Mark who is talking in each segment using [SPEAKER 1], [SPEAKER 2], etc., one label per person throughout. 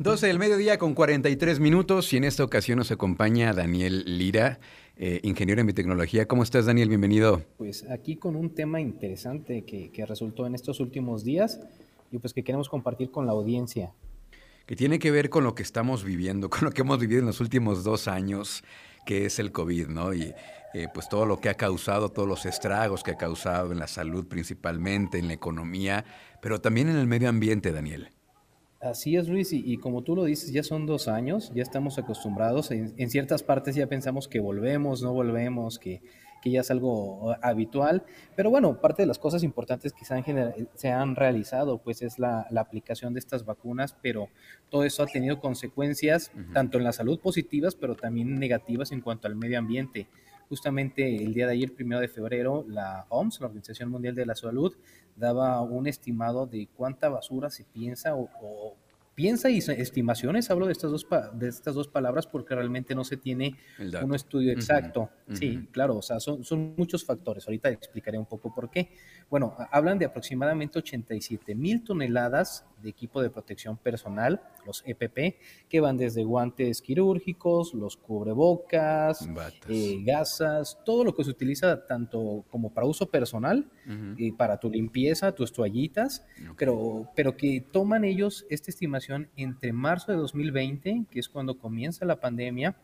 [SPEAKER 1] 12 del mediodía con 43 minutos y en esta ocasión nos acompaña Daniel Lira, eh, ingeniero en biotecnología. ¿Cómo estás, Daniel? Bienvenido.
[SPEAKER 2] Pues aquí con un tema interesante que, que resultó en estos últimos días y pues que queremos compartir con la audiencia.
[SPEAKER 1] Que tiene que ver con lo que estamos viviendo, con lo que hemos vivido en los últimos dos años, que es el COVID, ¿no? Y eh, pues todo lo que ha causado, todos los estragos que ha causado en la salud principalmente, en la economía, pero también en el medio ambiente, Daniel.
[SPEAKER 2] Así es, Luis, y, como tú lo dices, ya son dos años, ya estamos acostumbrados, en, ciertas partes ya pensamos que volvemos, no volvemos, que, ya es algo uh, habitual, pero bueno, parte de las cosas importantes que se han, se han realizado, pues es la, aplicación de estas vacunas, pero todo eso ha tenido consecuencias tanto en la salud positivas, pero también negativas en cuanto al medio ambiente. Justamente el día de ayer, primero de febrero, la OMS, la Organización Mundial de la Salud, daba un estimado de cuánta basura se piensa o, piensa y estimaciones, hablo de estas dos, de estas dos palabras porque realmente no se tiene un estudio exacto. Sí, claro, o sea, son, son muchos factores. Ahorita explicaré un poco por qué. Bueno, hablan de aproximadamente 87 mil toneladas de equipo de protección personal, los EPP, que van desde guantes quirúrgicos, los cubrebocas, eh, gasas, todo lo que se utiliza tanto como para uso personal y para tu limpieza, tus toallitas, pero, pero que toman ellos esta estimación entre marzo de 2020, que es cuando comienza la pandemia,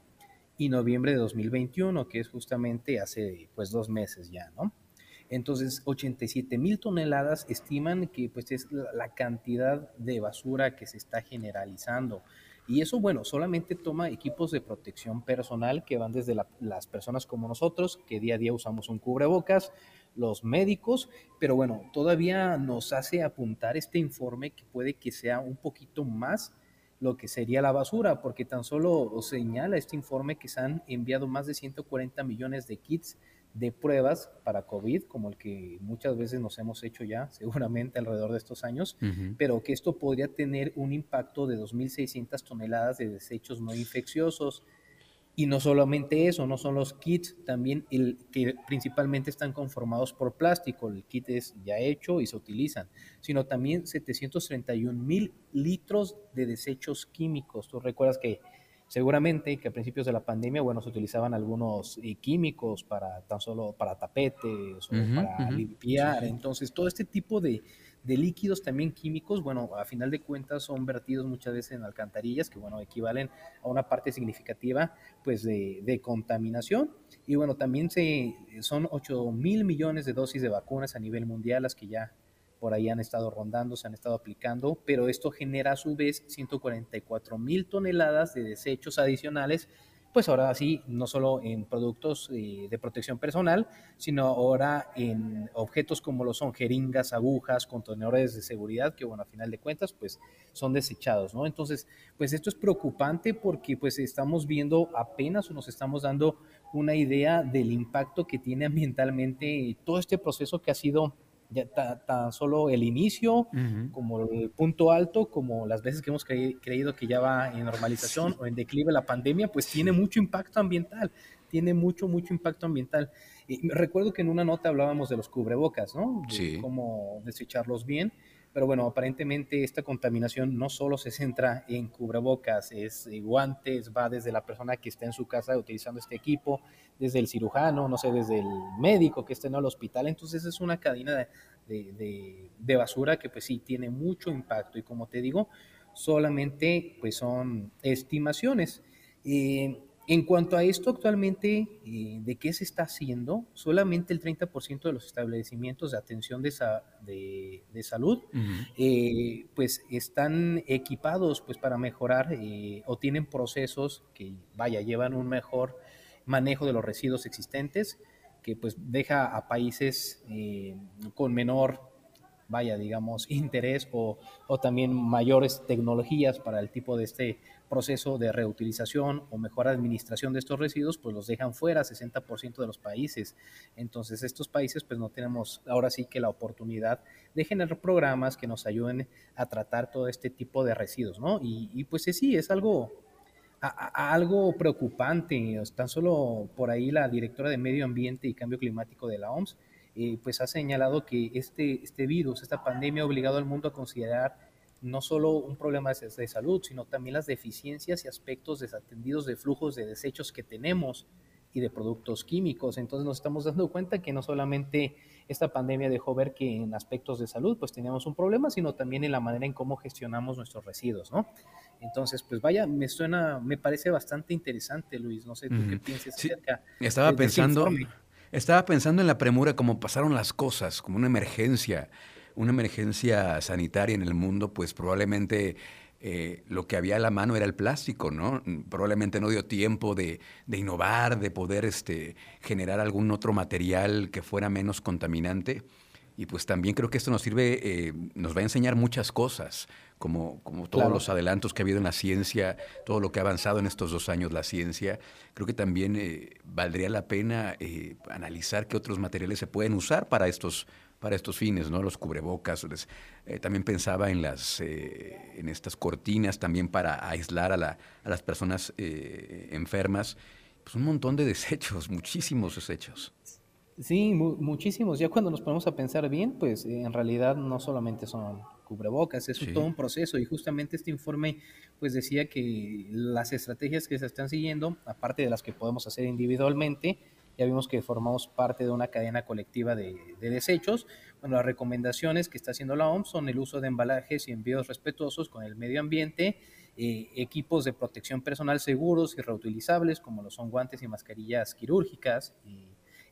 [SPEAKER 2] y noviembre de 2021, que es justamente hace pues dos meses ya, ¿no? Entonces, 87 mil toneladas estiman que pues es la cantidad de basura que se está generalizando. Y eso, bueno, solamente toma equipos de protección personal que van desde las personas como nosotros, que día a día usamos un cubrebocas, los médicos, pero bueno, todavía nos hace apuntar este informe que puede que sea un poquito más lo que sería la basura, porque tan solo señala este informe que se han enviado más de 140 millones de kits de pruebas para COVID, como el que muchas veces nos hemos hecho ya, seguramente alrededor de estos años, pero que esto podría tener un impacto de 2.600 toneladas de desechos no infecciosos. Y no solamente eso, no son los kits, también el que principalmente están conformados por plástico, el kit es ya hecho y se utilizan, sino también 731 mil litros de desechos químicos. Tú recuerdas que Seguramente que a principios de la pandemia, bueno, se utilizaban algunos eh, químicos para tan solo para tapetes o para limpiar. Entonces, todo este tipo de, líquidos también químicos, bueno, a final de cuentas son vertidos muchas veces en alcantarillas que, bueno, equivalen a una parte significativa, pues, de, de contaminación. Y, bueno, también se, son 8 mil millones de dosis de vacunas a nivel mundial las que ya por ahí han estado rondando, se han estado aplicando, pero esto genera a su vez 144 mil toneladas de desechos adicionales, pues ahora sí, no solo en productos eh, de protección personal, sino ahora en objetos como lo son jeringas, agujas, contenedores de seguridad, que bueno, a final de cuentas, pues son desechados, ¿no? Entonces, pues esto es preocupante porque pues estamos viendo apenas o nos estamos dando una idea del impacto que tiene ambientalmente todo este proceso que ha sido ya tan solo el inicio, como el punto alto, como las veces que hemos creído que ya va en normalización o en declive la pandemia, pues tiene mucho impacto ambiental, tiene mucho, mucho impacto ambiental. Y recuerdo que en una nota hablábamos de los cubrebocas, ¿no? De cómo desecharlos bien. Pero bueno, aparentemente esta contaminación no solo se centra en cubrebocas, es eh, guantes, va desde la persona que está en su casa utilizando este equipo, desde el cirujano, no sé, desde el médico que está en el hospital. Entonces es una cadena de, basura que pues sí tiene mucho impacto y como te digo, solamente pues son estimaciones. Eh, en cuanto a esto actualmente, eh, ¿de qué se está haciendo? Solamente el 30% de los establecimientos de atención de, de, salud eh, pues están equipados pues para mejorar eh, o tienen procesos que, vaya, llevan un mejor manejo de los residuos existentes que pues deja a países con menor vaya, digamos, interés o, o, también mayores tecnologías para el tipo de este proceso de reutilización o mejor administración de estos residuos, pues los dejan fuera 60% de los países. Entonces, estos países pues no tenemos ahora sí que la oportunidad de generar programas que nos ayuden a tratar todo este tipo de residuos, ¿no? Y, y pues sí, es algo, a, algo preocupante. Tan solo por ahí la directora de Medio Ambiente y Cambio Climático de la OMS, eh, pues ha señalado que este, este virus, esta pandemia ha obligado al mundo a considerar no solo un problema de, de salud, sino también las deficiencias y aspectos desatendidos de flujos de desechos que tenemos y de productos químicos. Entonces nos estamos dando cuenta que no solamente esta pandemia dejó ver que en aspectos de salud pues teníamos un problema, sino también en la manera en cómo gestionamos nuestros residuos, ¿no? Entonces, pues vaya, me suena, me parece bastante interesante, Luis. No sé tú qué piensas acerca.
[SPEAKER 1] Estaba pensando, estaba pensando en la premura, como pasaron las cosas, como una emergencia, una emergencia sanitaria en el mundo, pues probablemente eh, lo que había a la mano era el plástico, ¿no? Probablemente no dio tiempo de, innovar, de poder este, generar algún otro material que fuera menos contaminante. Y pues también creo que esto nos sirve, eh, nos va a enseñar muchas cosas, como, como todos los adelantos que ha habido en la ciencia, todo lo que ha avanzado en estos dos años la ciencia. Creo que también eh, valdría la pena eh, analizar qué otros materiales se pueden usar para estos, para estos fines, ¿no? Los cubrebocas. también pensaba en, las, en estas cortinas también para aislar a, la, a las personas enfermas. Pues un montón de desechos, muchísimos desechos.
[SPEAKER 2] Sí, muchísimos. Ya cuando nos ponemos a pensar bien, pues eh, en realidad no solamente son cubrebocas, es todo un proceso y justamente este informe pues decía que las estrategias que se están siguiendo, aparte de las que podemos hacer individualmente, ya vimos que formamos parte de una cadena colectiva de, desechos. Bueno, las recomendaciones que está haciendo la OMS son el uso de embalajes y envíos respetuosos con el medio ambiente, eh, equipos de protección personal seguros y reutilizables, como lo son guantes y mascarillas quirúrgicas, y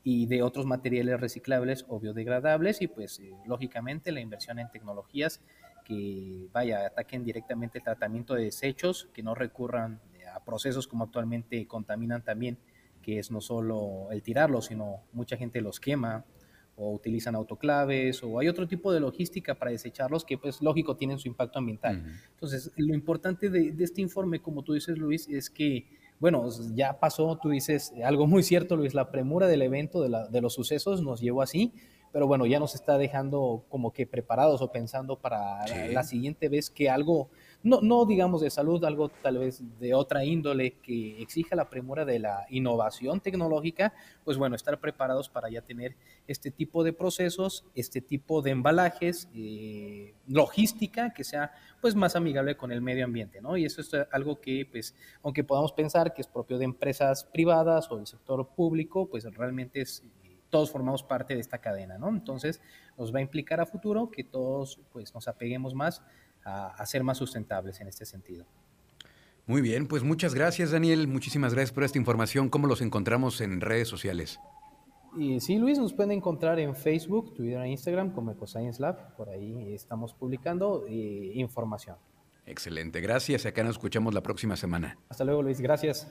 [SPEAKER 2] y de otros materiales reciclables o biodegradables y pues eh, lógicamente la inversión en tecnologías que vaya, ataquen directamente el tratamiento de desechos, que no recurran eh, a procesos como actualmente contaminan también, que es no solo el tirarlos, sino mucha gente los quema o utilizan autoclaves o hay otro tipo de logística para desecharlos que pues lógico tienen su impacto ambiental. Entonces, lo importante de, de este informe, como tú dices Luis, es que bueno, ya pasó, tú dices algo muy cierto, Luis, la premura del evento, de, los sucesos nos llevó así, pero bueno, ya nos está dejando como que preparados o pensando para la, siguiente vez que algo, no, no digamos de salud, algo tal vez de otra índole que exija la premura de la innovación tecnológica, pues bueno, estar preparados para ya tener este tipo de procesos, este tipo de embalajes, eh, logística que sea pues más amigable con el medio ambiente, ¿no? Y eso es algo que pues, aunque podamos pensar que es propio de empresas privadas o del sector público, pues realmente es todos formamos parte de esta cadena, ¿no? Entonces, nos va a implicar a futuro que todos pues, nos apeguemos más a, ser más sustentables en este sentido.
[SPEAKER 1] Muy bien, pues muchas gracias, Daniel. Muchísimas gracias por esta información. ¿Cómo los encontramos en redes sociales?
[SPEAKER 2] Y sí, Luis, nos pueden encontrar en Facebook, Twitter e Instagram como EcoScience Lab. Por ahí estamos publicando eh, información.
[SPEAKER 1] Excelente, gracias. Acá nos escuchamos la próxima semana.
[SPEAKER 2] Hasta luego, Luis. Gracias.